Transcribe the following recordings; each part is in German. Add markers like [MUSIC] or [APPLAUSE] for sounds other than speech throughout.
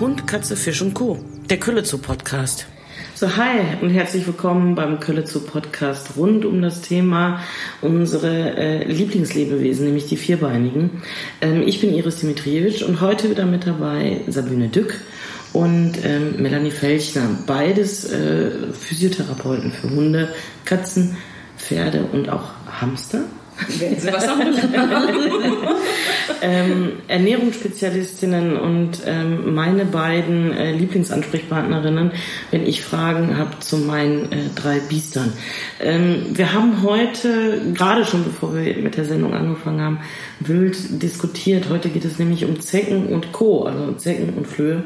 Hund, Katze, Fisch und Co. Der Kölle-Zoo Podcast. So, hi und herzlich willkommen beim Kölle-Zoo Podcast rund um das Thema unsere äh, Lieblingslebewesen, nämlich die Vierbeinigen. Ähm, ich bin Iris Dimitrijevic und heute wieder mit dabei Sabine Dück und ähm, Melanie Felchner. Beides äh, Physiotherapeuten für Hunde, Katzen, Pferde und auch Hamster. Werden Sie was [LAUGHS] ähm, Ernährungsspezialistinnen und ähm, meine beiden äh, Lieblingsansprechpartnerinnen, wenn ich Fragen habe zu meinen äh, drei Biestern. Ähm, wir haben heute, gerade schon bevor wir mit der Sendung angefangen haben, wild diskutiert. Heute geht es nämlich um Zecken und Co., also Zecken und Flöhe.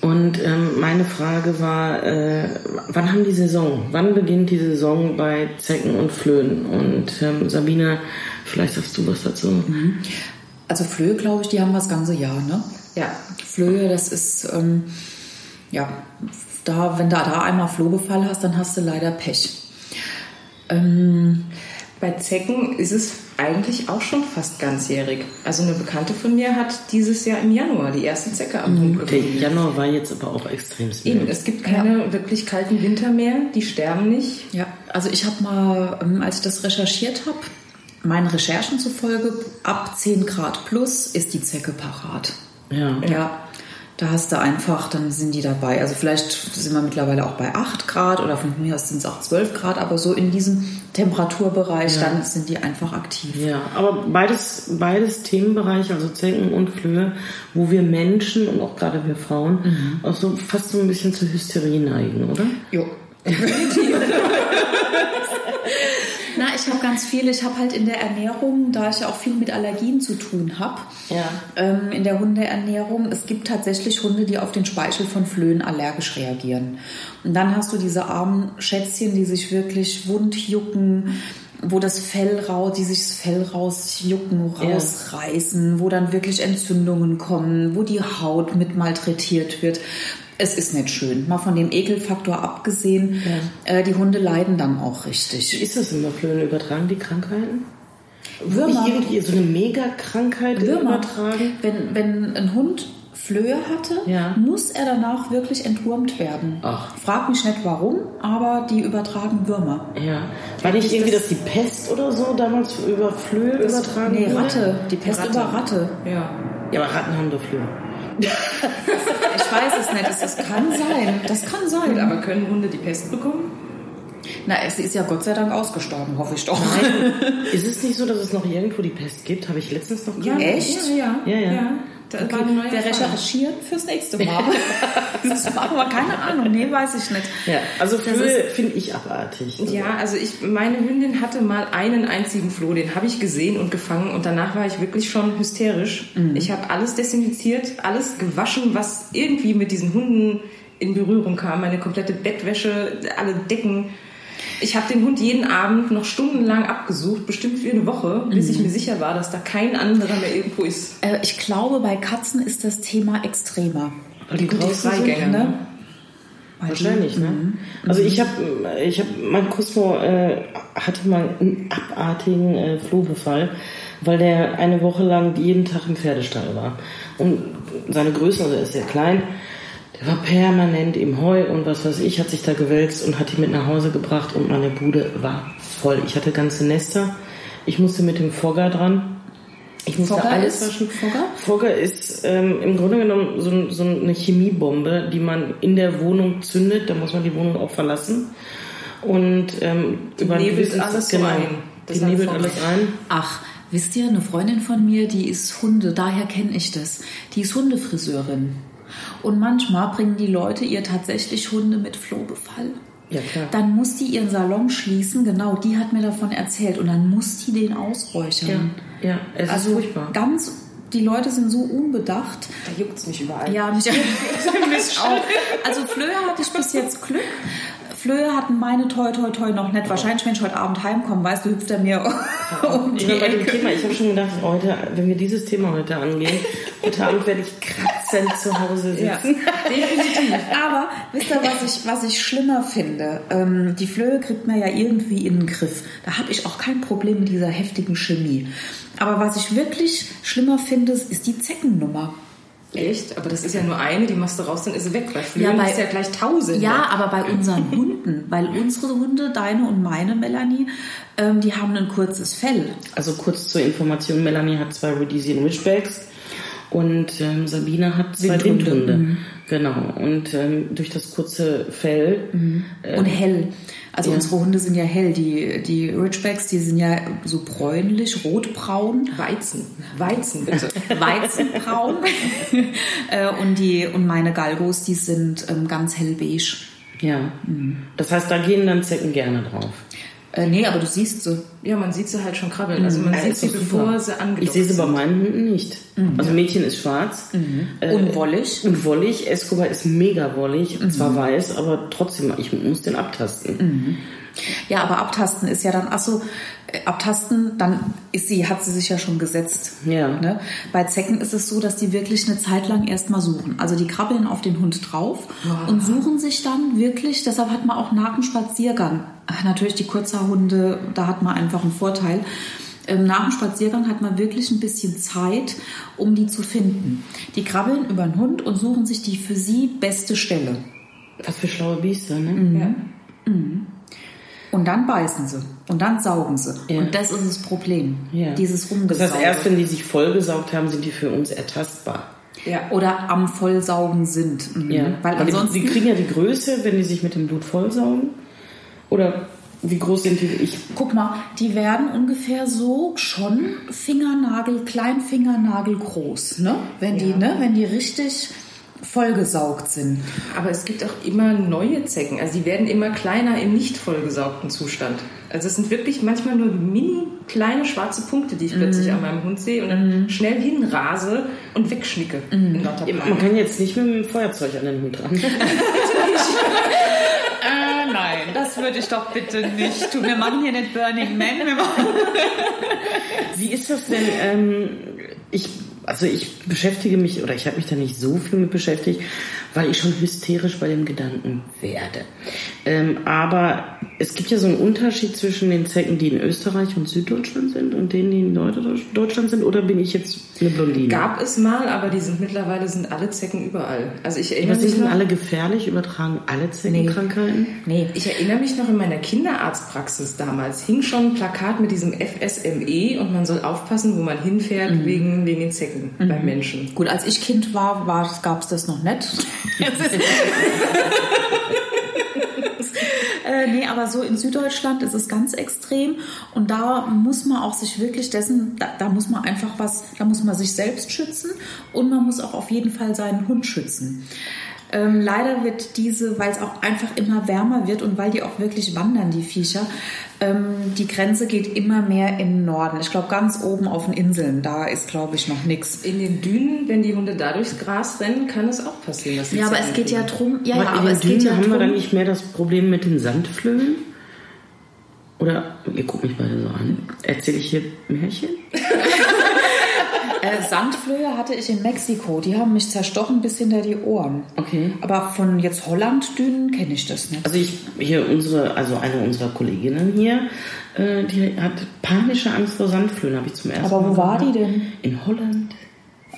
Und ähm, meine Frage war, äh, wann haben die Saison? Wann beginnt die Saison bei Zecken und Flöhen? Und ähm, Sabine, vielleicht sagst du was dazu. Mhm. Also Flöhe, glaube ich, die haben wir das ganze Jahr, ne? Ja. Flöhe, das ist, ähm, ja, da, wenn du da einmal Flohbefall hast, dann hast du leider Pech. Ähm, bei Zecken ist es eigentlich auch schon fast ganzjährig. Also eine Bekannte von mir hat dieses Jahr im Januar die erste Zecke am Hund gefunden. Der Januar war jetzt aber auch extrem Eben, es gibt keine ja. wirklich kalten Winter mehr, die sterben nicht. Ja, also ich habe mal, ähm, als ich das recherchiert habe, meinen Recherchen zufolge, ab 10 Grad plus ist die Zecke parat. Ja. Ja. Da hast du einfach, dann sind die dabei. Also vielleicht sind wir mittlerweile auch bei 8 Grad oder von mir aus sind es auch 12 Grad, aber so in diesem Temperaturbereich, ja. dann sind die einfach aktiv. Ja, aber beides, beides Themenbereiche, also Zecken und Flöhe, wo wir Menschen und auch gerade wir Frauen mhm. auch so fast so ein bisschen zur Hysterie neigen, oder? Jo. [LAUGHS] [LAUGHS] Na, ich habe ganz viel. Ich habe halt in der Ernährung, da ich ja auch viel mit Allergien zu tun habe, ja. ähm, in der Hundeernährung, es gibt tatsächlich Hunde, die auf den Speichel von Flöhen allergisch reagieren. Und dann hast du diese armen Schätzchen, die sich wirklich wund jucken, wo das Fell raus, die sich das Fell rausjucken, rausreißen, ja. wo dann wirklich Entzündungen kommen, wo die Haut mit malträtiert wird es ist nicht schön. Mal von dem Ekelfaktor abgesehen, ja. äh, die Hunde leiden dann auch richtig. Wie ist das immer, Flöhen? Übertragen die Krankheiten? Würmer. Nicht irgendwie so eine Megakrankheit übertragen? Wenn, wenn ein Hund Flöhe hatte, ja. muss er danach wirklich entwurmt werden. Ach. Frag mich nicht warum, aber die übertragen Würmer. Ja. War nicht irgendwie, das, dass die Pest oder so damals über Flöhe das, übertragen Nee, Ratte. Die Pest Ratte. über Ratte. Ja. Ja, aber Ratten haben doch Flöhe. [LAUGHS] ich weiß es nicht. Das kann sein. Das kann sein. aber können Hunde die Pest bekommen? Na, es ist ja Gott sei Dank ausgestorben, hoffe ich doch. Nein. ist es nicht so, dass es noch irgendwo die Pest gibt? Habe ich letztens noch gehört. Ja, echt? Ja, ja. ja, ja. ja. Da okay. Wir recherchieren fürs nächste Mal. [LAUGHS] das machen wir, keine Ahnung. Nee, weiß ich nicht. Ja, also Flöhe finde ich abartig. Also. Ja, also ich, meine Hündin hatte mal einen einzigen Floh, den habe ich gesehen und gefangen und danach war ich wirklich schon hysterisch. Mhm. Ich habe alles desinfiziert, alles gewaschen, was irgendwie mit diesen Hunden in Berührung kam. Meine komplette Bettwäsche, alle Decken ich habe den Hund jeden Abend noch stundenlang abgesucht, bestimmt für eine Woche, bis mhm. ich mir sicher war, dass da kein anderer mehr irgendwo ist. Äh, ich glaube, bei Katzen ist das Thema extremer. Weil die, die Freigänger, ne? ne? Wahrscheinlich, ne? Mhm. Also ich habe, ich habe, mein Cosmo äh, hatte mal einen abartigen äh, Flohbefall, weil der eine Woche lang jeden Tag im Pferdestall war. Und seine Größe, also er ist sehr klein, der war permanent im Heu und was weiß ich, hat sich da gewälzt und hat die mit nach Hause gebracht und meine Bude war voll. Ich hatte ganze Nester. Ich musste mit dem Fogger dran. Ich musste Fogger alles waschen. Fogger? Fogger ist ähm, im Grunde genommen so, so, eine Chemiebombe, die man in der Wohnung zündet. Da muss man die Wohnung auch verlassen. Und ähm, die über nebelt alles genau, ein. Die nebelt alles ein. Ach, wisst ihr, eine Freundin von mir, die ist Hunde, daher kenne ich das. Die ist Hundefriseurin. Und manchmal bringen die Leute ihr tatsächlich Hunde mit Flohbefall. Ja, klar. Dann muss die ihren Salon schließen, genau, die hat mir davon erzählt. Und dann muss die den ausräuchern. Ja, ja es also ist furchtbar. Ganz, die Leute sind so unbedacht. Da juckt es mich überall. Ja, mich, mich auch. Also Flöhe hatte ich bis jetzt Glück. Flöhe hatten meine toi toi toi noch nicht. Wahrscheinlich, wenn ich heute Abend heimkomme, weißt du, hüpft er mir um die Ecke. Thema, ich habe schon gedacht, heute, wenn wir dieses Thema heute angehen, heute Abend werde ich kratzend zu Hause sitzen. Ja, definitiv. Aber wisst ihr, was ich, was ich schlimmer finde? Ähm, die Flöhe kriegt man ja irgendwie in den Griff. Da habe ich auch kein Problem mit dieser heftigen Chemie. Aber was ich wirklich schlimmer finde, ist die Zeckennummer. Echt? Aber das ist ja nur eine, die machst du raus, dann ist sie weg. Bei Flöhen ja, bei, ist ja gleich tausend. Ja, aber bei unseren Hunden, weil unsere Hunde, deine und meine Melanie, ähm, die haben ein kurzes Fell. Also kurz zur Information, Melanie hat zwei Rhodesian Ridgebacks und ähm, Sabine hat zwei Windhunde. Mhm. Genau. Und ähm, durch das kurze Fell. Mhm. Äh, und hell. Also ja. unsere Hunde sind ja hell. Die, die Ridgebacks, die sind ja so bräunlich, rotbraun. Weizen. Weizen, bitte. [LAUGHS] Weizenbraun. [LAUGHS] Äh, und, die, und meine Galgos, die sind ähm, ganz hellbeige. Ja. Mhm. Das heißt, da gehen dann Zecken gerne drauf. Äh, nee, aber du siehst sie. Ja, man sieht sie halt schon krabbeln. Also man mhm. sieht sie, bevor sie angedockt Ich sehe sie bei meinen Hunden nicht. Mhm. Also Mädchen ist schwarz. Mhm. Äh, und wollig. Und wollig. Escobar ist mega wollig. Mhm. Zwar weiß, aber trotzdem, ich muss den abtasten. Ja, aber abtasten ist ja dann, achso, äh, abtasten, dann ist sie, hat sie sich ja schon gesetzt. Ja. Ne? Bei Zecken ist es so, dass die wirklich eine Zeit lang erstmal suchen. Also die krabbeln auf den Hund drauf wow. und suchen sich dann wirklich, deshalb hat man auch nach dem Spaziergang, natürlich die Kurzhaarhunde, da hat man einfach einen Vorteil. Ähm, nach dem Spaziergang hat man wirklich ein bisschen Zeit, um die zu finden. Die krabbeln über den Hund und suchen sich die für sie beste Stelle. Was für schlaue Biester, ne? Mhm. Ja. Mhm. Und dann beißen sie. Und dann saugen sie. Ja. Und das ist das Problem. Ja. Dieses Rumgesauge. Das heißt, erst wenn die sich vollgesaugt haben, sind die für uns ertastbar. Ja. Oder am Vollsaugen sind. Mhm. Ja. Weil ansonsten. Sie kriegen ja die Größe, wenn die sich mit dem Blut vollsaugen. Oder wie groß sind die? Ich guck mal, die werden ungefähr so schon Fingernagel, Kleinfingernagel groß, ne? Wenn ja. die, ne, wenn die richtig vollgesaugt sind. Aber es gibt auch immer neue Zecken. Also die werden immer kleiner im nicht vollgesaugten Zustand. Also es sind wirklich manchmal nur mini kleine schwarze Punkte, die ich mm. plötzlich an meinem Hund sehe und dann mm. schnell hinrase und wegschnicke. Mm. Man kann jetzt nicht mit dem Feuerzeug an den Hund ran. [LAUGHS] äh, nein, das würde ich doch bitte nicht tun. Wir machen hier nicht Burning Man. Wie ist das denn? Ähm, ich also ich beschäftige mich oder ich habe mich da nicht so viel mit beschäftigt, weil ich schon hysterisch bei dem Gedanken werde. Ähm, aber es gibt ja so einen Unterschied zwischen den Zecken, die in Österreich und Süddeutschland sind und denen, die in Deutschland sind. Oder bin ich jetzt eine Blondine? Gab es mal, aber die sind mittlerweile sind alle Zecken überall. Also ich erinnere aber mich. Sind noch, alle gefährlich? Übertragen alle Zeckenkrankheiten? Nee. nee. Ich erinnere mich noch in meiner Kinderarztpraxis damals hing schon ein Plakat mit diesem FSME und man soll aufpassen, wo man hinfährt mhm. wegen, wegen den Zecken mhm. beim Menschen. Gut, als ich Kind war, war gab es das noch nicht. [LAUGHS] äh, nee, aber so in Süddeutschland ist es ganz extrem und da muss man auch sich wirklich dessen, da, da, muss man einfach was, da muss man sich selbst schützen und man muss auch auf jeden Fall seinen Hund schützen. Ähm, leider wird diese, weil es auch einfach immer wärmer wird und weil die auch wirklich wandern, die Viecher, ähm, die Grenze geht immer mehr in den Norden. Ich glaube, ganz oben auf den Inseln, da ist, glaube ich, noch nichts. In den Dünen, wenn die Hunde da durchs Gras rennen, kann es auch passieren. ja, aber es geht ja drum. Ja, ja, aber es Dünen geht ja haben drum, wir dann nicht mehr das Problem mit den Sandflöhen? Oder, ihr guckt mich beide so an. Erzähle ich hier Märchen? Äh, Sandflöhe hatte ich in Mexiko. Die haben mich zerstochen bis hinter die Ohren. Okay. Aber von jetzt Hollanddünen kenne ich das nicht. Also ich hier unsere, also eine unserer Kolleginnen hier, äh, die hat panische Angst vor Sandflöhen, habe ich zum ersten Aber Mal. Aber wo war die denn? In Holland.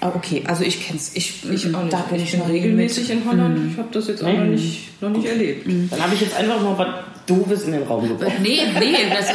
Ah, okay, also ich kenne es. Ich, ich auch nicht. Da bin ich bin regelmäßig mit. in Holland. Mhm. Ich habe das jetzt auch noch nicht, noch nicht erlebt. Mhm. Dann habe ich jetzt einfach mal was Doofes in den Raum gebracht. Nee, nee, das,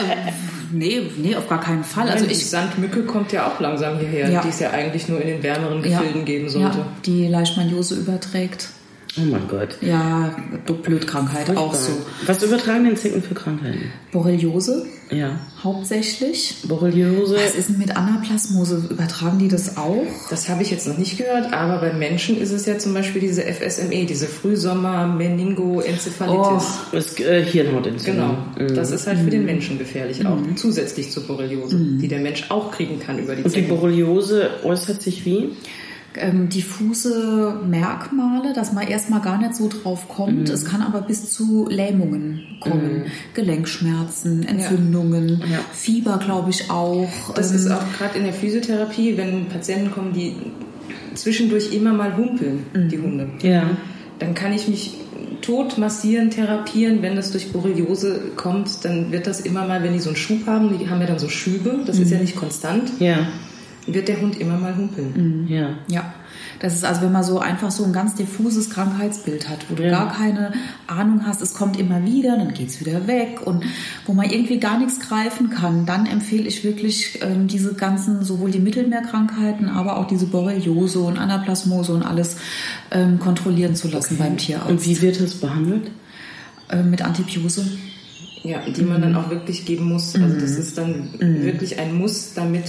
nee, nee, auf gar keinen Fall. Also ich, Sandmücke kommt ja auch langsam hierher, ja. die es ja eigentlich nur in den wärmeren Gefilden ja. geben sollte. Ja, die Leishmaniose überträgt. Oh mein Gott. Ja, Blutkrankheit auch so. Was übertragen denn Zecken für Krankheiten? Borreliose. Ja. Hauptsächlich. Borreliose. Was ist denn mit Anaplasmose? Übertragen die das auch? Das habe ich jetzt noch nicht gehört, aber bei Menschen ist es ja zum Beispiel diese FSME, diese Frühsommer-Meningoenzephalitis. Oh, das äh, Hirnhautentzündung. Genau. Mhm. Das ist halt für den Menschen gefährlich, auch mhm. zusätzlich zur Borreliose, mhm. die der Mensch auch kriegen kann über die Und Zecken. die Borreliose äußert sich wie? Ähm, diffuse Merkmale, dass man erstmal gar nicht so drauf kommt. Mhm. Es kann aber bis zu Lähmungen kommen. Mhm. Gelenkschmerzen, Entzündungen, ja. Ja. Fieber, glaube ich auch. Das ähm, ist auch gerade in der Physiotherapie, wenn Patienten kommen, die zwischendurch immer mal humpeln, mhm. die Hunde. Ja. Dann kann ich mich tot massieren, therapieren. Wenn das durch Borreliose kommt, dann wird das immer mal, wenn die so einen Schub haben, die haben ja dann so Schübe, das ist ja mhm. nicht konstant. Ja wird der Hund immer mal humpeln. Mhm. Ja. Ja. Das ist also, wenn man so einfach so ein ganz diffuses Krankheitsbild hat, wo du ja. gar keine Ahnung hast, es kommt immer wieder, dann geht es wieder weg und wo man irgendwie gar nichts greifen kann, dann empfehle ich wirklich ähm, diese ganzen, sowohl die Mittelmeerkrankheiten, aber auch diese Borreliose und Anaplasmose und alles ähm, kontrollieren zu lassen okay. beim Tierarzt. Und wie wird es behandelt? Ähm, mit Antibiose. Ja, die man dann auch wirklich geben muss. Also das mhm. ist dann mhm. wirklich ein Muss, damit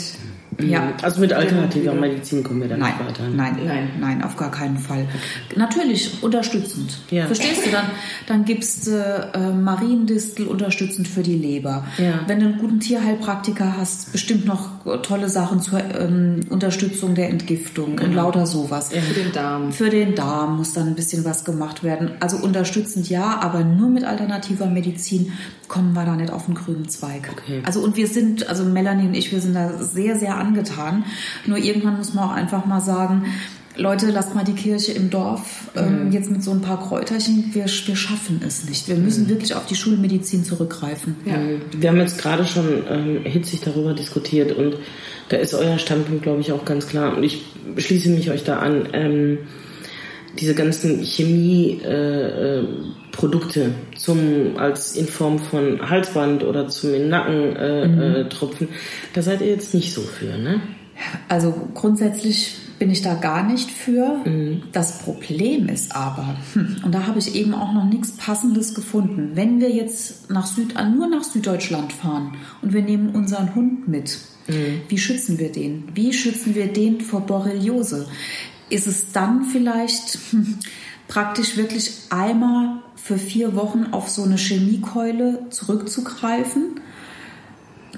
ja. Also mit alternativer Medizin kommen wir dann nein, nicht weiter. Nein, nein, nein, auf gar keinen Fall. Natürlich unterstützend. Ja. Verstehst du? Dann, dann gibst du äh, Mariendistel unterstützend für die Leber. Ja. Wenn du einen guten Tierheilpraktiker hast, bestimmt noch tolle Sachen zur ähm, Unterstützung der Entgiftung genau. und lauter sowas. Ja. Für den Darm. Für den Darm muss dann ein bisschen was gemacht werden. Also unterstützend ja, aber nur mit alternativer Medizin kommen wir da nicht auf den grünen Zweig. Okay. Also und wir sind, also Melanie und ich, wir sind da sehr, sehr angetan. Nur irgendwann muss man auch einfach mal sagen, Leute, lasst mal die Kirche im Dorf. Ähm, mhm. jetzt mit so ein paar Kräuterchen, wir, wir schaffen es nicht. Wir müssen mhm. wirklich auf die Schulmedizin zurückgreifen. Ja. Wir haben jetzt gerade schon ähm, hitzig darüber diskutiert und da ist euer Standpunkt, glaube ich, auch ganz klar. Und ich schließe mich euch da an. Ähm, diese ganzen Chemieprodukte äh, äh, zum als in Form von Halsband oder zum in Nacken äh, mhm. äh, tropfen, da seid ihr jetzt nicht so für, ne? Also grundsätzlich bin ich da gar nicht für. Mhm. Das Problem ist aber, hm, und da habe ich eben auch noch nichts Passendes gefunden, wenn wir jetzt nach Süd, nur nach Süddeutschland fahren und wir nehmen unseren Hund mit, mhm. wie schützen wir den? Wie schützen wir den vor Borreliose? Ist es dann vielleicht [LAUGHS] praktisch wirklich einmal für vier Wochen auf so eine Chemiekeule zurückzugreifen?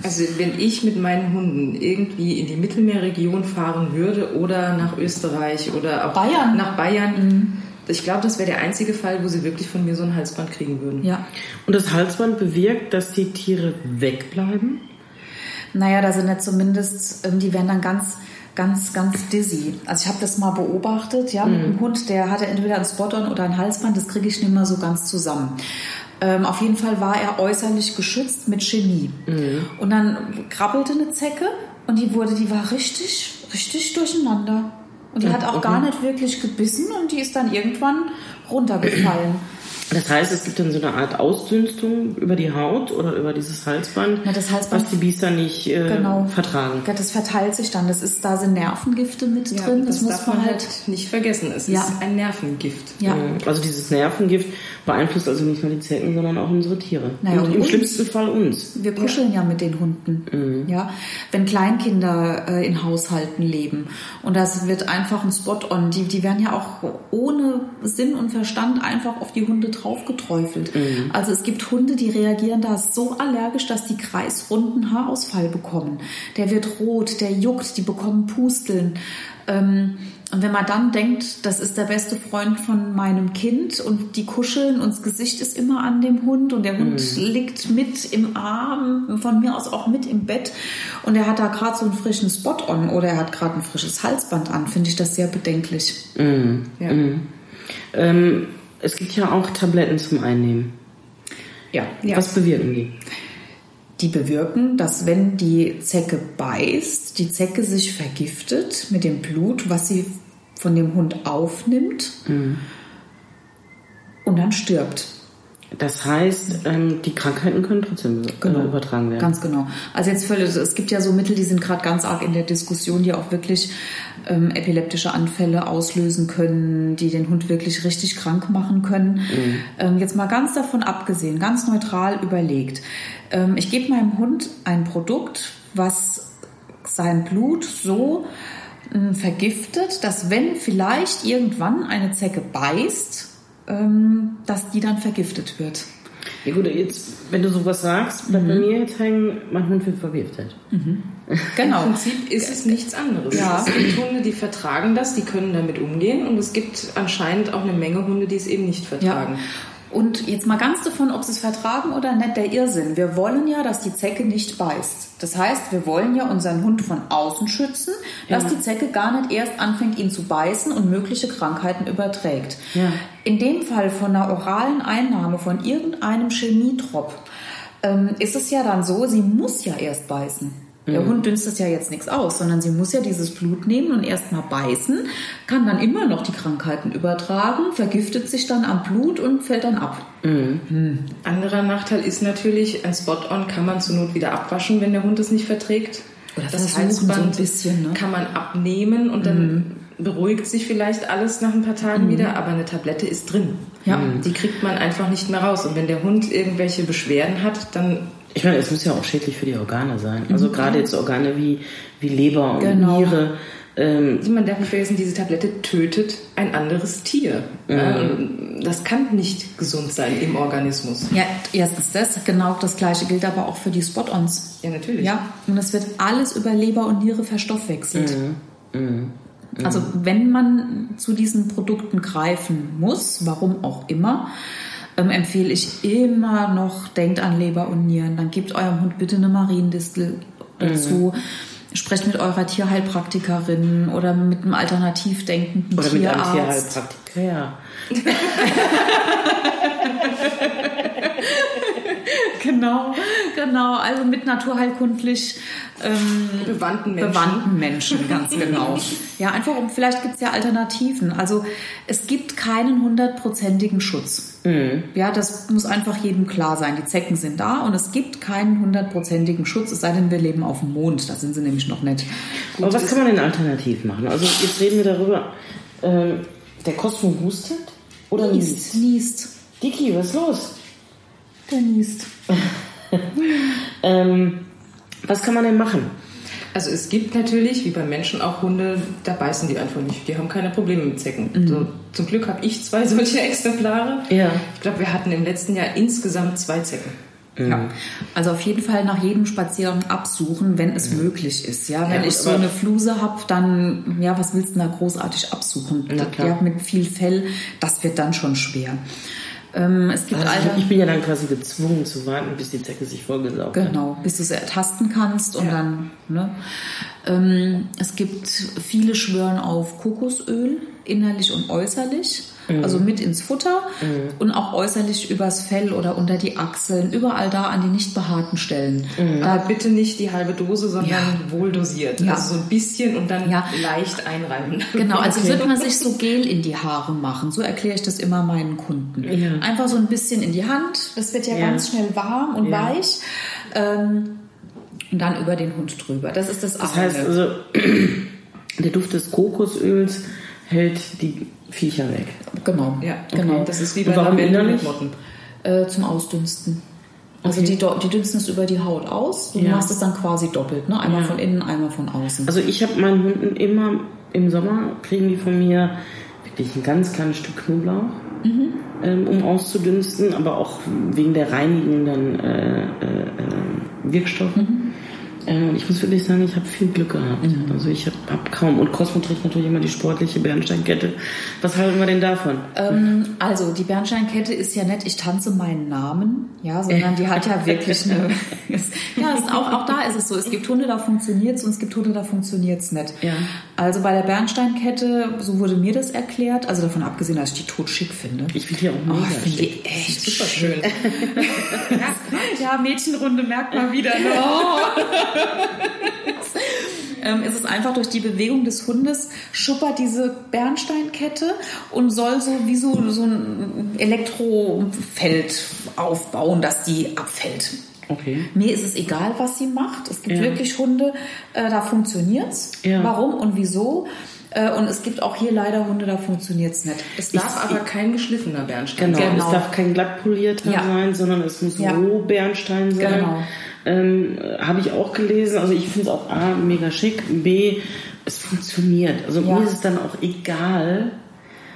Also wenn ich mit meinen Hunden irgendwie in die Mittelmeerregion fahren würde oder nach Österreich oder auch Bayern. nach Bayern, mhm. ich glaube, das wäre der einzige Fall, wo sie wirklich von mir so ein Halsband kriegen würden. Ja. Und das Halsband bewirkt, dass die Tiere wegbleiben? Naja, da sind ja zumindest, ähm, die werden dann ganz ganz, ganz dizzy. Also ich habe das mal beobachtet, ja, mit mhm. einem Hund, der hatte entweder ein Spot-on oder ein Halsband, das kriege ich nicht mehr so ganz zusammen. Ähm, auf jeden Fall war er äußerlich geschützt mit Chemie. Mhm. Und dann krabbelte eine Zecke und die wurde, die war richtig, richtig durcheinander. Und die ja, hat auch okay. gar nicht wirklich gebissen und die ist dann irgendwann runtergefallen. Das heißt, es gibt dann so eine Art Ausdünstung über die Haut oder über dieses Halsband, ja, das Halsband was die Biester nicht äh, genau. vertragen. Ja, das verteilt sich dann. Das ist, da sind Nervengifte mit ja, drin. Das, das muss man halt nicht vergessen. Es ja. ist ein Nervengift. Ja. Also dieses Nervengift beeinflusst also nicht nur die Zecken, sondern auch unsere Tiere. Naja, und, und im uns. schlimmsten Fall uns. Wir kuscheln ja, ja mit den Hunden. Mhm. Ja, wenn Kleinkinder äh, in Haushalten leben und das wird einfach ein Spot-on. Die, die werden ja auch ohne Sinn und Verstand einfach auf die Hunde draufgeträufelt. Mhm. Also es gibt Hunde, die reagieren da so allergisch, dass die kreisrunden Haarausfall bekommen. Der wird rot, der juckt, die bekommen Pusteln. Ähm, und wenn man dann denkt, das ist der beste Freund von meinem Kind und die kuscheln und das Gesicht ist immer an dem Hund und der Hund mm. liegt mit im Arm, von mir aus auch mit im Bett und er hat da gerade so einen frischen Spot on oder er hat gerade ein frisches Halsband an, finde ich das sehr bedenklich. Mm. Ja. Mm. Ähm, es gibt ja auch Tabletten zum Einnehmen. Ja. ja. Was bewirken die? die bewirken, dass wenn die Zecke beißt, die Zecke sich vergiftet mit dem Blut, was sie von dem Hund aufnimmt mhm. und dann stirbt. Das heißt, ähm, die Krankheiten können trotzdem genau. übertragen werden. Ganz genau. Also jetzt völlig, es gibt ja so Mittel, die sind gerade ganz arg in der Diskussion, die auch wirklich ähm, epileptische Anfälle auslösen können, die den Hund wirklich richtig krank machen können. Mhm. Ähm, jetzt mal ganz davon abgesehen, ganz neutral überlegt. Ähm, ich gebe meinem Hund ein Produkt, was sein Blut so ähm, vergiftet, dass wenn vielleicht irgendwann eine Zecke beißt, dass die dann vergiftet wird. Ja gut, jetzt, wenn du sowas sagst, bleibt mhm. bei mir jetzt hängen, mein Hund wird vergiftet. Mhm. [LAUGHS] Genau. Im Prinzip ist es nichts anderes. Ja. Es gibt Hunde, die vertragen das, die können damit umgehen und es gibt anscheinend auch eine Menge Hunde, die es eben nicht vertragen. Ja. Und jetzt mal ganz davon, ob sie es vertragen oder nicht, der Irrsinn. Wir wollen ja, dass die Zecke nicht beißt. Das heißt, wir wollen ja unseren Hund von außen schützen, dass ja. die Zecke gar nicht erst anfängt, ihn zu beißen und mögliche Krankheiten überträgt. Ja. In dem Fall von einer oralen Einnahme von irgendeinem Chemietrop ähm, ist es ja dann so, sie muss ja erst beißen. Der Hund dünstet ja jetzt nichts aus, sondern sie muss ja dieses Blut nehmen und erstmal beißen, kann dann immer noch die Krankheiten übertragen, vergiftet sich dann am Blut und fällt dann ab. Mhm. Mhm. Anderer Nachteil ist natürlich, ein Spot-on kann man zur Not wieder abwaschen, wenn der Hund es nicht verträgt. Oder das Halsband so bisschen, ne? kann man abnehmen und dann mhm beruhigt sich vielleicht alles nach ein paar Tagen mhm. wieder, aber eine Tablette ist drin. Ja. Die kriegt man einfach nicht mehr raus. Und wenn der Hund irgendwelche Beschwerden hat, dann. Ich meine, es muss ja auch schädlich für die Organe sein. Also mhm. gerade jetzt Organe wie, wie Leber und genau. Niere. Ähm, man darf nicht vergessen, diese Tablette tötet ein anderes Tier. Mhm. das kann nicht gesund sein im Organismus. Ja, erstens das. Genau das Gleiche gilt aber auch für die Spot-ons. Ja, natürlich. Ja, und es wird alles über Leber und Niere verstoffwechselt. Mhm. Mhm. Also wenn man zu diesen Produkten greifen muss, warum auch immer, ähm, empfehle ich immer noch, denkt an Leber und Nieren. Dann gebt eurem Hund bitte eine Mariendistel dazu. Mhm. Sprecht mit eurer Tierheilpraktikerin oder mit einem alternativ denkenden oder Tierarzt. Oder mit einem Tierheilpraktiker, ja. [LAUGHS] genau, genau. Also mit naturheilkundlich ähm, bewandten Menschen. Bewandten Menschen, ganz genau. ja, einfach um, vielleicht gibt es ja Alternativen. Also es gibt keinen hundertprozentigen Schutz. Mhm. Ja, das muss einfach jedem klar sein. Die Zecken sind da und es gibt keinen hundertprozentigen Schutz, es sei denn, wir leben auf dem Mond. Da sind sie nämlich noch nicht. Gut, Aber was kann man denn alternativ machen? Also jetzt reden wir darüber, ähm, der Cosmo hustet oder niest? Niest. niest. Dicky, was ist los? Der niest. [LAUGHS] ähm, was kann man denn machen? Also es gibt natürlich, wie bei Menschen, auch Hunde, da beißen die einfach nicht. Die haben keine Probleme mit Zecken. Mhm. So, zum Glück habe ich zwei [LAUGHS] solche Exemplare. Ja. Ich glaube, wir hatten im letzten Jahr insgesamt zwei Zecken. Mhm. Ja. Also auf jeden Fall nach jedem Spaziergang absuchen, wenn es mhm. möglich ist. Ja, wenn ja, ich so eine Fluse habe, dann ja, was willst du da großartig absuchen? Ja, mit viel Fell, das wird dann schon schwer. Ähm, es gibt also ich, ich bin ja dann quasi gezwungen zu warten, bis die Zecke sich vollgesaugt hat. Genau, bis du sie ertasten kannst und ja. dann. Ne? Ähm, es gibt viele schwören auf Kokosöl, innerlich und äußerlich. Mhm. Also mit ins Futter mhm. und auch äußerlich übers Fell oder unter die Achseln, überall da an die nicht behaarten Stellen. Mhm. Da bitte nicht die halbe Dose, sondern ja. wohl dosiert. Ja. Also so ein bisschen und dann ja. leicht einreiben. Genau, also okay. wird man sich so Gel in die Haare machen. So erkläre ich das immer meinen Kunden. Ja. Einfach so ein bisschen in die Hand. Das wird ja, ganz schnell warm und weich. Ähm, und dann über den Hund drüber. Das ist das Das heißt also, [CLEARS THROAT] der Duft des Kokosöls hält die Viecher weg. Genau, ja, okay. genau. Das ist wie bei warum innerlich? Motten. Äh, zum Ausdünsten. Also okay. die, die dünsten es über die Haut aus. Du ja. machst es dann quasi doppelt, ne? Einmal ja. von innen, einmal von außen. Also ich habe meinen Hunden immer im Sommer kriegen die von mir wirklich ein ganz kleines Stück Knoblauch, mhm. ähm, um auszudünsten, aber auch wegen der reinigenden äh, äh, äh Wirkstoffe. Mhm. Ähm, ich muss wirklich sagen, ich habe viel Glück gehabt. Mhm. Also ich habe hab kaum. Und Cosmo trägt natürlich immer die sportliche Bernsteinkette. Was halten wir denn davon? Ähm, also die Bernsteinkette ist ja nett, ich tanze meinen Namen, ja, sondern die hat ja wirklich eine. [LAUGHS] ja, ist auch, auch da ist es so. Es gibt Hunde, da funktioniert es und es gibt Hunde, da funktioniert es nicht. Ja. Also bei der Bernsteinkette, so wurde mir das erklärt, also davon abgesehen, dass ich die tot schick finde. Ich finde die auch mega oh, finde die echt super schön. [LAUGHS] ja, Mädchenrunde merkt man wieder. Oh. [LAUGHS] ähm, ist es einfach durch die Bewegung des Hundes schuppert diese Bernsteinkette und soll so wie so, so ein Elektrofeld aufbauen, dass die abfällt. Okay. Mir ist es egal, was sie macht. Es gibt ja. wirklich Hunde, äh, da funktioniert's. Ja. Warum und wieso? Äh, und es gibt auch hier leider Hunde, da funktioniert es nicht. Es darf ich, aber kein geschliffener Bernstein genau, sein. Genau, es darf kein glattpolierter ja. sein, sondern es muss ja. Rohbernstein sein. Genau. Ähm, Habe ich auch gelesen. Also ich finde es auch A, mega schick. B, es funktioniert. Also mir ist es dann auch egal,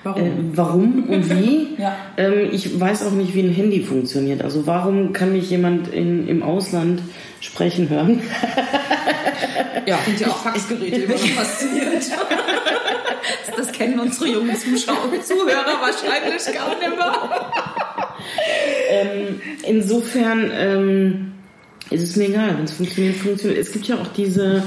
Warum? Äh, warum und wie? [LAUGHS] ja. ähm, ich weiß auch nicht, wie ein Handy funktioniert. Also warum kann mich jemand in, im Ausland sprechen hören? [LAUGHS] ja, sind ja auch Faxgeräte immer noch faszinierend. [LAUGHS] das kennen unsere jungen Zuschauer, Zuhörer wahrscheinlich gar nicht mehr. ähm, insofern ähm, ist es mir egal, wenn es funktioniert, funktioniert. Es gibt ja auch diese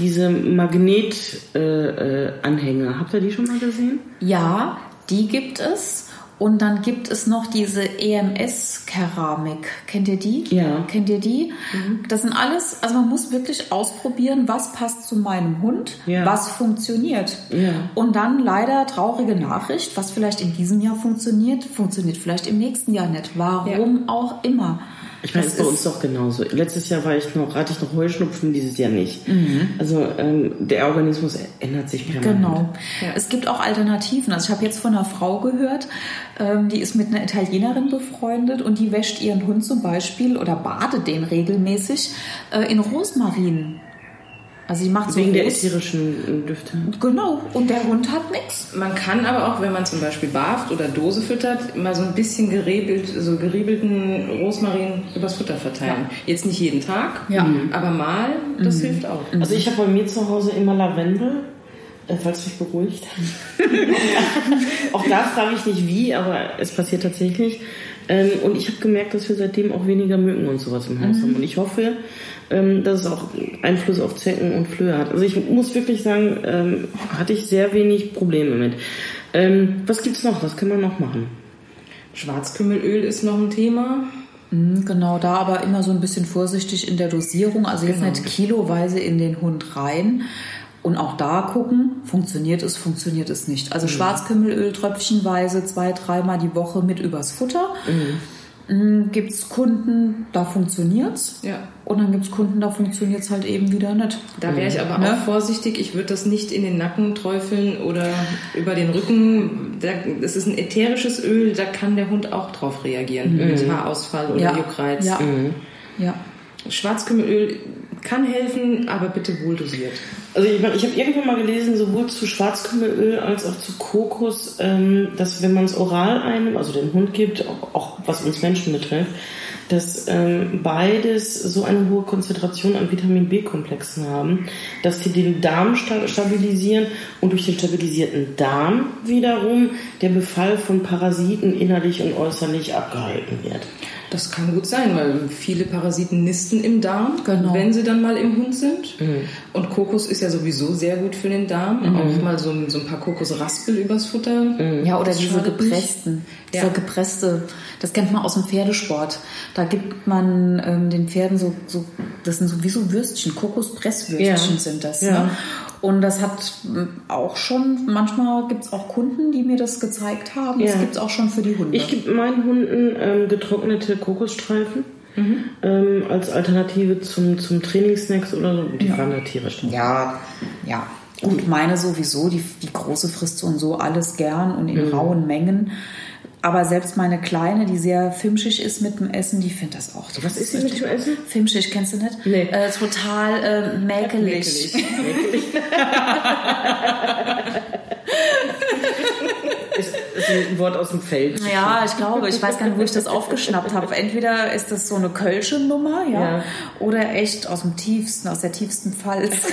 diese Magnetanhänger. Äh, äh, Habt ihr die schon mal gesehen? Ja, die gibt es. Und dann gibt es noch diese EMS-Keramik. Kennt ihr die? Ja. Kennt ihr die? Mhm. Das sind alles, also man muss wirklich ausprobieren, was passt zu meinem Hund, ja. was funktioniert. Ja. Und dann leider traurige Nachricht, was vielleicht in diesem Jahr funktioniert, funktioniert vielleicht im nächsten Jahr nicht. Warum ja. auch immer. Ich meine, das ist bei uns doch genauso. Letztes Jahr war ich noch, hatte ich noch Heuschnupfen, dieses Jahr nicht. Mhm. Also ähm, der Organismus ändert sich permanent. Genau. Ja. Es gibt auch Alternativen. Also ich habe jetzt von einer Frau gehört, ähm, die ist mit einer Italienerin befreundet und die wäscht ihren Hund zum Beispiel oder badet den regelmäßig äh, in Rosmarin. Also sie macht Wegen so der ätherischen Düfte. Genau. Und der Hund hat nichts. Man kann aber auch, wenn man zum Beispiel barft oder Dose füttert, mal so ein bisschen gerebelt, so geriebelten Rosmarin übers Futter verteilen. Ja. Jetzt nicht jeden Tag, ja. aber mal, das mhm. hilft auch. Also ich habe bei mir zu Hause immer Lavendel äh, falls mich beruhigt. [LAUGHS] auch da frage ich nicht wie, aber es passiert tatsächlich. Ähm, und ich habe gemerkt, dass wir seitdem auch weniger Mücken und sowas im Haus mhm. haben. Und ich hoffe, ähm, dass es auch Einfluss auf Zecken und Flöhe hat. Also ich muss wirklich sagen, ähm, hatte ich sehr wenig Probleme mit. Ähm, was gibt's noch? Was kann man noch machen? Schwarzkümmelöl ist noch ein Thema. Mhm, genau, da aber immer so ein bisschen vorsichtig in der Dosierung, also jetzt genau. nicht kiloweise in den Hund rein. Und auch da gucken, funktioniert es, funktioniert es nicht. Also mhm. Schwarzkümmelöl tröpfchenweise zwei, dreimal die Woche mit übers Futter. Mhm. Hm, gibt es Kunden, da funktioniert es. Ja. Und dann gibt es Kunden, da funktioniert es halt eben wieder nicht. Da wäre ich aber ne? auch vorsichtig. Ich würde das nicht in den Nacken träufeln oder über den Rücken. Das ist ein ätherisches Öl, da kann der Hund auch drauf reagieren. Mhm. Mit Haarausfall oder ja. Juckreiz. Ja. Mhm. ja. Schwarzkümmelöl kann helfen, aber bitte wohl dosiert. Also ich, ich habe irgendwann mal gelesen, sowohl zu Schwarzkümmelöl als auch zu Kokos, ähm, dass wenn man es oral einnimmt, also den Hund gibt, auch, auch was uns Menschen betrifft, dass ähm, beides so eine hohe Konzentration an Vitamin B-Komplexen haben, dass sie den Darm stabilisieren und durch den stabilisierten Darm wiederum der Befall von Parasiten innerlich und äußerlich abgehalten wird. Das kann gut sein, weil viele Parasiten nisten im Darm, genau. wenn sie dann mal im Hund sind. Mhm. Und Kokos ist ja sowieso sehr gut für den Darm. Mhm. Auch mal so, so ein paar Kokosraspel übers Futter. Mhm. Ja, oder diese gepressten. Ja. Dieser gepresste, das kennt man aus dem Pferdesport. Da gibt man ähm, den Pferden so, so, das sind sowieso Würstchen, Kokospresswürstchen ja. sind das. Ja. Ne? Und das hat auch schon, manchmal gibt es auch Kunden, die mir das gezeigt haben. Das gibt es auch schon für die Hunde. Ich gebe meinen Hunden ähm, getrocknete Kokosstreifen. Mhm. Ähm, als Alternative zum, zum Trainingssnacks oder so. Die ja. waren da tierisch. Ja, ja. Und meine sowieso, die, die große frisst so und so alles gern und in mhm. rauen Mengen. Aber selbst meine Kleine, die sehr filmschig ist mit dem Essen, die findet das auch. Was ist sie mit dem Essen? Filmschig, kennst du nicht? Nee. Äh, total äh, mäkelig. mäkelig. mäkelig. [LAUGHS] [LAUGHS] ist, ist ein Wort aus dem Feld. Ja, ich glaube. Ich weiß gar nicht, wo ich das aufgeschnappt habe. Entweder ist das so eine Kölsche Nummer, ja, ja. oder echt aus dem tiefsten, aus der tiefsten Pfalz. [LAUGHS]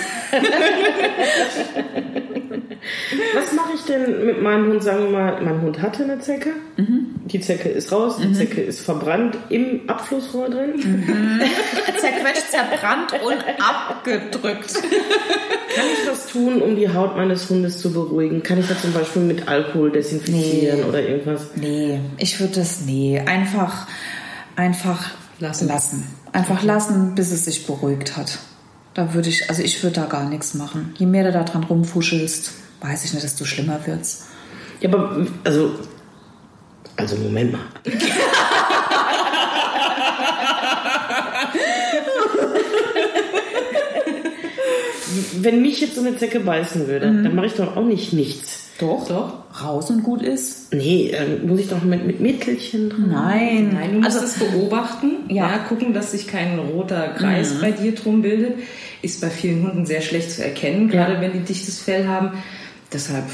Was mache ich denn mit meinem Hund? Sagen wir mal, mein Hund hatte eine Zecke. Mhm. Die Zecke ist raus, die mhm. Zecke ist verbrannt im Abflussrohr drin. Mhm. [LAUGHS] Zerquetscht, zerbrannt und abgedrückt. Kann ich was tun, um die Haut meines Hundes zu beruhigen? Kann ich da zum Beispiel mit Alkohol desinfizieren nee. oder irgendwas? Nee, ich würde das, nee, einfach, einfach lassen. lassen. Einfach lassen, bis es sich beruhigt hat. Da würde ich, also ich würde da gar nichts machen. Je mehr du da dran rumfuschelst, weiß ich nicht, desto schlimmer wird's. Ja, aber also, also Moment mal. Wenn mich jetzt so eine Zecke beißen würde, mhm. dann mache ich doch auch nicht nichts. Doch, doch. Raus und gut ist. Nee, äh, muss ich doch mit, mit Mittelchen drin. Nein. Nein, du musst also, es beobachten. Ja. ja. gucken, dass sich kein roter Kreis mhm. bei dir drum bildet. Ist bei vielen Hunden sehr schlecht zu erkennen, gerade ja. wenn die dichtes Fell haben. Deshalb.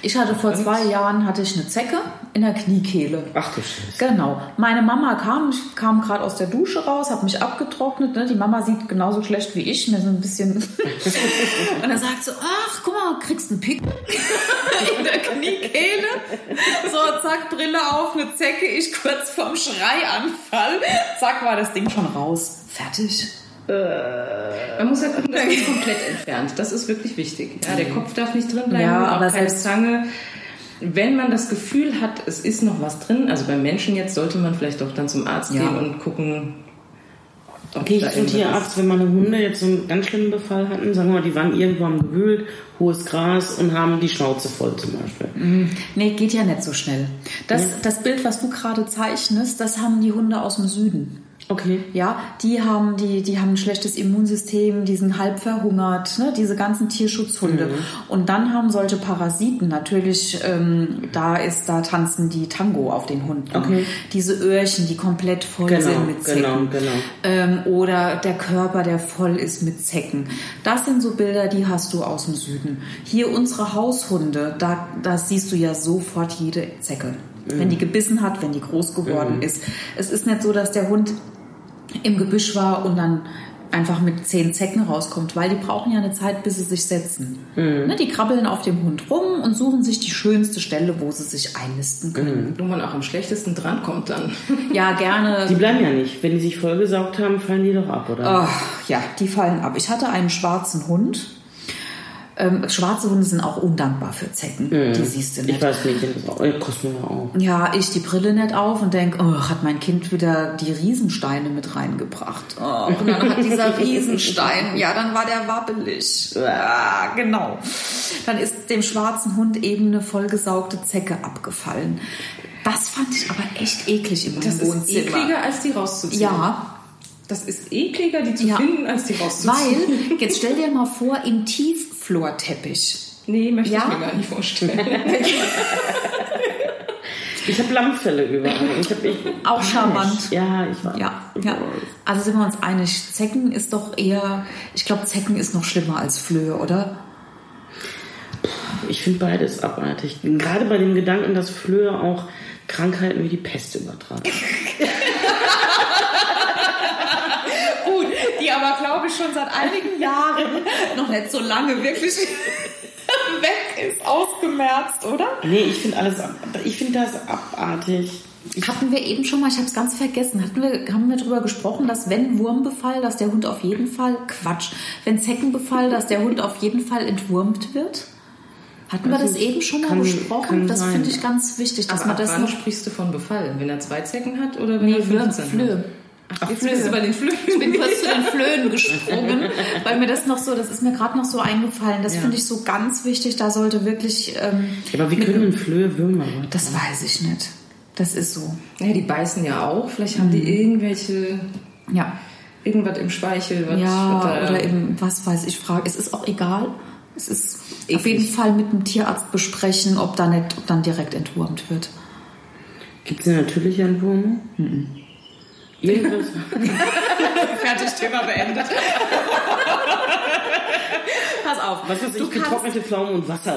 Ich hatte vor zwei Jahren hatte ich eine Zecke in der Kniekehle. Ach du Scheiße. Genau. Meine Mama kam, ich kam gerade aus der Dusche raus, hat mich abgetrocknet. Ne? Die Mama sieht genauso schlecht wie ich, mir so ein bisschen. [LAUGHS] und dann sagt so, ach, guck mal, kriegst einen Pick [LAUGHS] in der Kniekehle. So, zack, Brille auf, eine Zecke, ich kurz vorm Schreianfall. Zack, war das Ding schon raus. Fertig. Äh, Man muss ja gucken, dass man es [LAUGHS] komplett entfernt. Das ist wirklich wichtig. Ja, der Kopf darf nicht drin bleiben, ja, aber auch keine Zange. wenn man das Gefühl hat, es ist noch was drin, also beim Menschen jetzt sollte man vielleicht doch dann zum Arzt ja. gehen und gucken. Okay, ich zum Tierarzt, wenn meine Hunde jetzt so einen ganz schlimmen Befall hatten, sagen wir mal, die waren irgendwo am Gewühlt, hohes Gras und haben die Schnauze voll zum Beispiel. Mhm. Nee, geht ja nicht so schnell. Das, ja. das Bild, was du gerade zeichnest, das haben die Hunde aus dem Süden. Okay. Ja, die haben, die, die haben ein schlechtes Immunsystem, die sind halb verhungert, ne? diese ganzen Tierschutzhunde. Mhm. Und dann haben solche Parasiten natürlich, ähm, da ist, da tanzen die Tango auf den Hunden. Okay. Diese Öhrchen, die komplett voll genau, sind mit Zecken. Genau, genau. Ähm, oder der Körper, der voll ist mit Zecken. Das sind so Bilder, die hast du aus dem Süden. Hier unsere Haushunde, da, da siehst du ja sofort jede Zecke. Mhm. Wenn die gebissen hat, wenn die groß geworden mhm. ist. Es ist nicht so, dass der Hund im Gebüsch war und dann einfach mit zehn Zecken rauskommt, weil die brauchen ja eine Zeit, bis sie sich setzen. Mhm. Ne, die krabbeln auf dem Hund rum und suchen sich die schönste Stelle, wo sie sich einnisten können. Mhm. Wo man auch am schlechtesten drankommt dann. [LAUGHS] Ja, gerne. Die bleiben ja nicht. Wenn die sich vollgesaugt haben, fallen die doch ab, oder? Oh, ja, die fallen ab. Ich hatte einen schwarzen Hund ähm, schwarze Hunde sind auch undankbar für Zecken. Mhm. Die siehst du nicht. Ich weiß nicht, das auch, kostet mir auch. Ja, ich die Brille nicht auf und denke, oh, hat mein Kind wieder die Riesensteine mit reingebracht. Oh, und dann hat dieser [LAUGHS] Riesenstein, ja, dann war der wabbelig. Ja, genau. Dann ist dem schwarzen Hund eben eine vollgesaugte Zecke abgefallen. Das fand ich aber echt eklig das Wohnzimmer. Das ist ekliger, als die rauszuziehen. Ja, das ist ekliger, die zu ja, finden, als die rauszuziehen. Weil, [LAUGHS] jetzt stell dir mal vor, im Tiefflorteppich. Nee, möchte ja? ich mir gar nicht vorstellen. [LAUGHS] ich habe Lammfälle überall. Ich hab, ich, Auch charmant. Ja, ich war. Ja, ja. Also sind wir uns einig, Zecken ist doch eher, ich glaube, Zecken ist noch schlimmer als Flöhe, oder? Ich finde beides abartig. Gerade bei dem Gedanken, dass Flöhe auch Krankheiten wie die Pest übertragen. [LAUGHS] die aber, glaube ich, schon seit einigen Jahren, noch nicht so lange, wirklich [LAUGHS] weg ist, ausgemerzt, oder? Nee, ich finde alles, ich finde das abartig. Hatten wir eben schon mal, ich habe es ganz vergessen, hatten wir, haben wir darüber gesprochen, dass wenn Wurmbefall, dass der Hund auf jeden Fall, Quatsch, wenn Zeckenbefall, dass der Hund auf jeden Fall entwurmt wird? Hatten wir das eben schon mal kann, besprochen? Kann das finde ich ganz wichtig, dass Aber man das wann noch. sprichst du von Befall? Wenn er zwei Zecken hat oder wenn nee, er 15 Flöhe. hat? Ach, jetzt bist du bei den Flöhen. Ich bin kurz zu den Flöhen gesprungen, weil mir das noch so, das ist mir gerade noch so eingefallen. Das ja. finde ich so ganz wichtig. Da sollte wirklich. Ähm, aber wie können Flöhe Würmer machen? Das weiß ich nicht. Das ist so. Ja, die beißen ja auch. Vielleicht haben die mhm. irgendwelche. Ja. Irgendwas im Speichel. Was, ja, was oder eben, was weiß ich, frage. Es ist auch egal. Es ist Eklig. auf jeden Fall mit dem Tierarzt besprechen, ob, da nicht, ob dann direkt entwurmt wird. Gibt es eine natürliche Entwurmung? Mhm. [LAUGHS] Fertig, Thema beendet. Pass auf. Was ist du getrocknete Pflaumen und Wasser?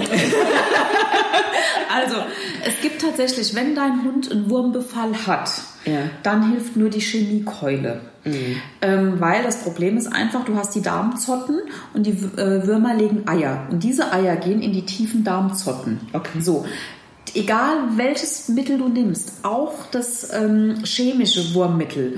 also, es gibt tatsächlich, wenn dein Hund einen Wurmbefall hat, ja. dann hilft nur die Chemiekeule. Mhm. Ähm, weil das Problem ist einfach, du hast die Darmzotten und die äh, Würmer legen Eier. Und diese Eier gehen in die tiefen Darmzotten. Okay. So egal welches Mittel du nimmst, auch das ähm, chemische Wurmmittel,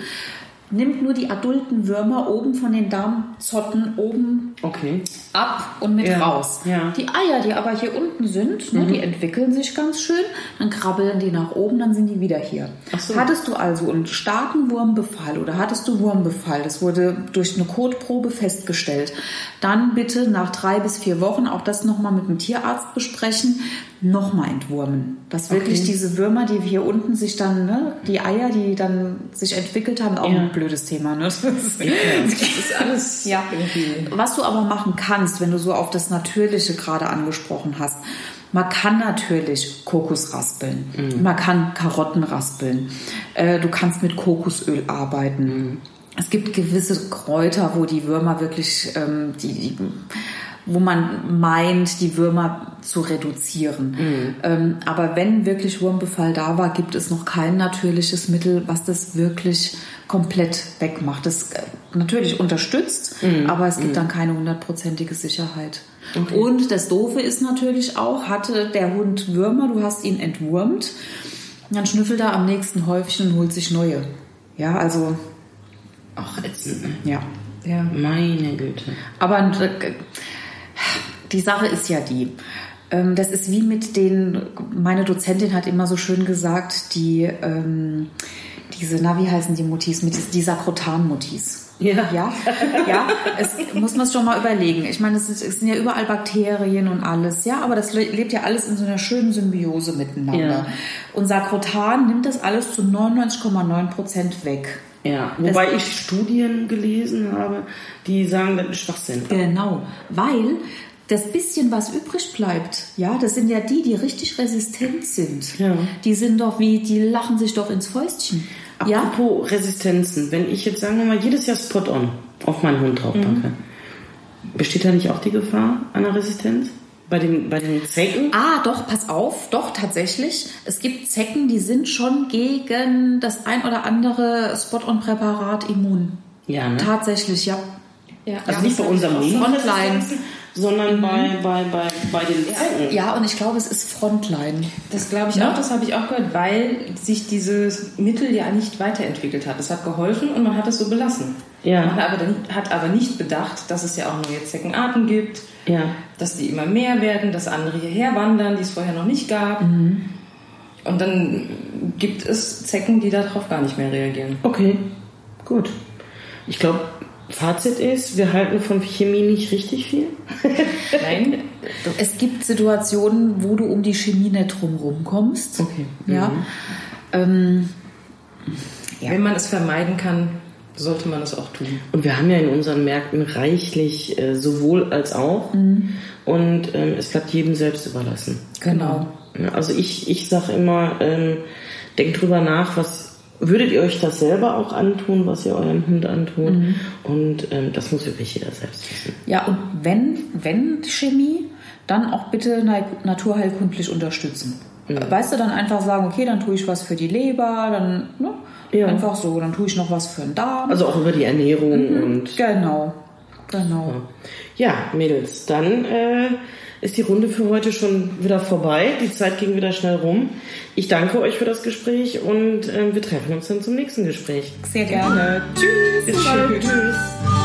nimmt nur die adulten Würmer oben von den Darmzotten oben okay. ab und mit ja. raus. Ja. Die Eier, die aber hier unten sind, ne, mhm. die entwickeln sich ganz schön, dann krabbeln die nach oben, dann sind die wieder hier. So. Hattest du also einen starken Wurmbefall oder hattest du Wurmbefall, das wurde durch eine Kotprobe festgestellt, dann bitte nach drei bis vier Wochen auch das nochmal mit dem Tierarzt besprechen, nochmal entwurmen. Dass wirklich okay. diese Würmer, die hier unten sich dann, ne, die Eier, die dann sich entwickelt haben, auch ja. ein blödes Thema. Ne? Das, ist, ja, [LAUGHS] das ist alles ja. irgendwie. Was du aber machen kannst, wenn du so auf das Natürliche gerade angesprochen hast, man kann natürlich Kokos raspeln, mhm. man kann Karotten raspeln, äh, du kannst mit Kokosöl arbeiten. Mhm. Es gibt gewisse Kräuter, wo die Würmer wirklich ähm, die, die wo man meint, die Würmer zu reduzieren. Mhm. Ähm, aber wenn wirklich Wurmbefall da war, gibt es noch kein natürliches Mittel, was das wirklich komplett wegmacht. Das äh, natürlich unterstützt, mhm. aber es gibt mhm. dann keine hundertprozentige Sicherheit. Okay. Und das Doofe ist natürlich auch, hatte der Hund Würmer, du hast ihn entwurmt, dann schnüffelt er am nächsten Häufchen und holt sich neue. Ja, also. Ach, ätzend. Ja. ja. Meine Güte. Aber äh, die Sache ist ja die, das ist wie mit den, meine Dozentin hat immer so schön gesagt, die, ähm, diese, na, wie heißen die Mutis, mit die Sakrotan-Mutis. Ja. Ja, ja es muss man es schon mal überlegen. Ich meine, es, ist, es, sind ja überall Bakterien und alles, ja, aber das lebt ja alles in so einer schönen Symbiose miteinander. Ja. Und Sakrotan nimmt das alles zu 99,9 Prozent weg. Ja, wobei das, ich Studien gelesen habe, die sagen, das ist Schwachsinn. Genau, weil das bisschen, was übrig bleibt, ja, das sind ja die, die richtig resistent sind. Ja. Die sind doch wie, die lachen sich doch ins Fäustchen. Apropos ja? Resistenzen, wenn ich jetzt sagen wir mal jedes Jahr Spot-on auf meinen Hund draufpacke, mhm. besteht da nicht auch die Gefahr einer Resistenz? Bei den, bei den Zecken? Ah, doch, pass auf, doch, tatsächlich. Es gibt Zecken, die sind schon gegen das ein oder andere Spot-on-Präparat immun. Ja, ne? Tatsächlich, ja. ja. Also ja, nicht bei unserem Frontline sondern mhm. bei, bei, bei, bei den Zecken. Ja, und ich glaube, es ist Frontline. Das glaube ich ja? auch, das habe ich auch gehört, weil sich dieses Mittel ja nicht weiterentwickelt hat. Es hat geholfen und man hat es so belassen. Ja. Man hat aber, hat aber nicht bedacht, dass es ja auch neue Zeckenarten gibt, ja. dass die immer mehr werden, dass andere hierher wandern, die es vorher noch nicht gab. Mhm. Und dann gibt es Zecken, die darauf gar nicht mehr reagieren. Okay, gut. Ich glaube, Fazit ist, wir halten von Chemie nicht richtig viel. [LAUGHS] Nein. Es gibt Situationen, wo du um die Chemie nicht drumherum kommst. Okay. Ja. Mhm. Ähm, ja. Wenn man es vermeiden kann, sollte man es auch tun. Und wir haben ja in unseren Märkten reichlich äh, sowohl als auch. Mhm. Und ähm, es bleibt jedem selbst überlassen. Genau. Also ich, ich sage immer, ähm, denkt drüber nach, was würdet ihr euch das selber auch antun, was ihr eurem Hund antut? Mhm. Und ähm, das muss wirklich jeder selbst wissen. Ja, und wenn, wenn Chemie, dann auch bitte naturheilkundlich unterstützen. Mhm. Weißt du, dann einfach sagen, okay, dann tue ich was für die Leber, dann ne? ja. einfach so, dann tue ich noch was für den Darm. Also auch über die Ernährung mhm. und. Genau, genau. Ja, Mädels, dann. Äh, ist die Runde für heute schon wieder vorbei. Die Zeit ging wieder schnell rum. Ich danke euch für das Gespräch und äh, wir treffen uns dann zum nächsten Gespräch. Sehr gerne. Tschüss. Bis bald. Tschüss.